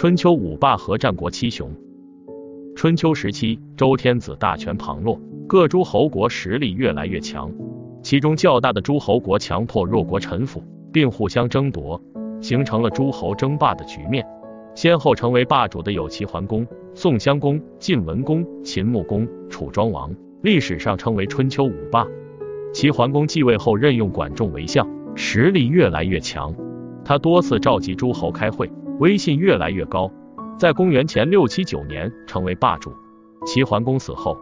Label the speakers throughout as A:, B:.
A: 春秋五霸和战国七雄。春秋时期，周天子大权旁落，各诸侯国实力越来越强。其中较大的诸侯国强迫弱国臣服，并互相争夺，形成了诸侯争霸的局面。先后成为霸主的有齐桓公、宋襄公、晋文公、秦穆公、楚庄王，历史上称为春秋五霸。齐桓公继位后，任用管仲为相，实力越来越强。他多次召集诸侯开会，威信越来越高。在公元前六七九年，成为霸主。齐桓公死后，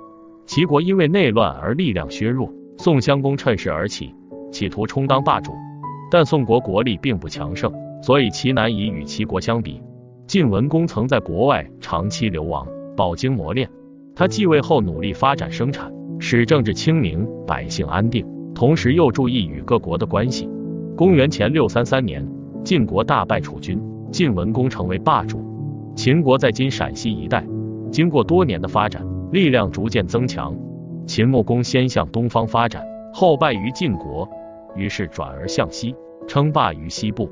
A: 齐国因为内乱而力量削弱。宋襄公趁势而起，企图充当霸主，但宋国国力并不强盛，所以其难以与齐国相比。晋文公曾在国外长期流亡，饱经磨练。他继位后努力发展生产，使政治清明，百姓安定，同时又注意与各国的关系。公元前六三三年，晋国大败楚军，晋文公成为霸主。秦国在今陕西一带，经过多年的发展，力量逐渐增强。秦穆公先向东方发展，后败于晋国，于是转而向西，称霸于西部。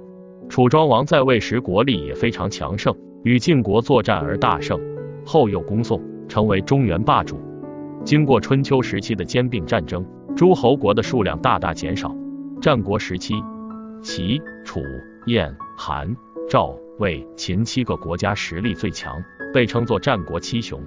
A: 楚庄王在位时国力也非常强盛，与晋国作战而大胜，后又攻宋，成为中原霸主。经过春秋时期的兼并战争，诸侯国的数量大大减少。战国时期，齐、楚、燕、韩、赵。魏、秦七个国家实力最强，被称作战国七雄。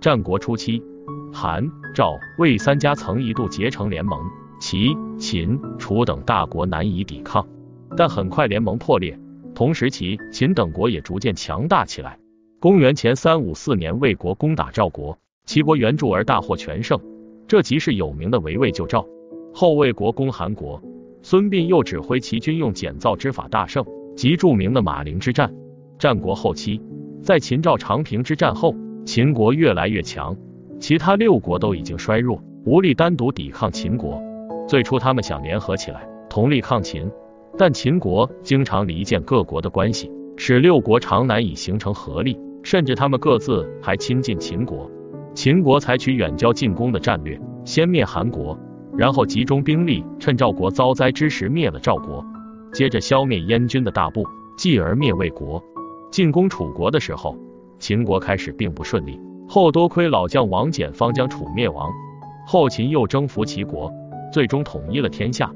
A: 战国初期，韩、赵、魏三家曾一度结成联盟，齐、秦、楚等大国难以抵抗，但很快联盟破裂。同时期，秦等国也逐渐强大起来。公元前三五四年，魏国攻打赵国，齐国援助而大获全胜，这即是有名的围魏救赵。后魏国攻韩国，孙膑又指挥齐军用简造之法大胜。即著名的马陵之战。战国后期，在秦赵长平之战后，秦国越来越强，其他六国都已经衰弱，无力单独抵抗秦国。最初他们想联合起来，同力抗秦，但秦国经常离间各国的关系，使六国常难以形成合力，甚至他们各自还亲近秦国。秦国采取远交近攻的战略，先灭韩国，然后集中兵力，趁赵国遭灾之时灭了赵国。接着消灭燕军的大部，继而灭魏国。进攻楚国的时候，秦国开始并不顺利，后多亏老将王翦方将楚灭亡。后秦又征服齐国，最终统一了天下。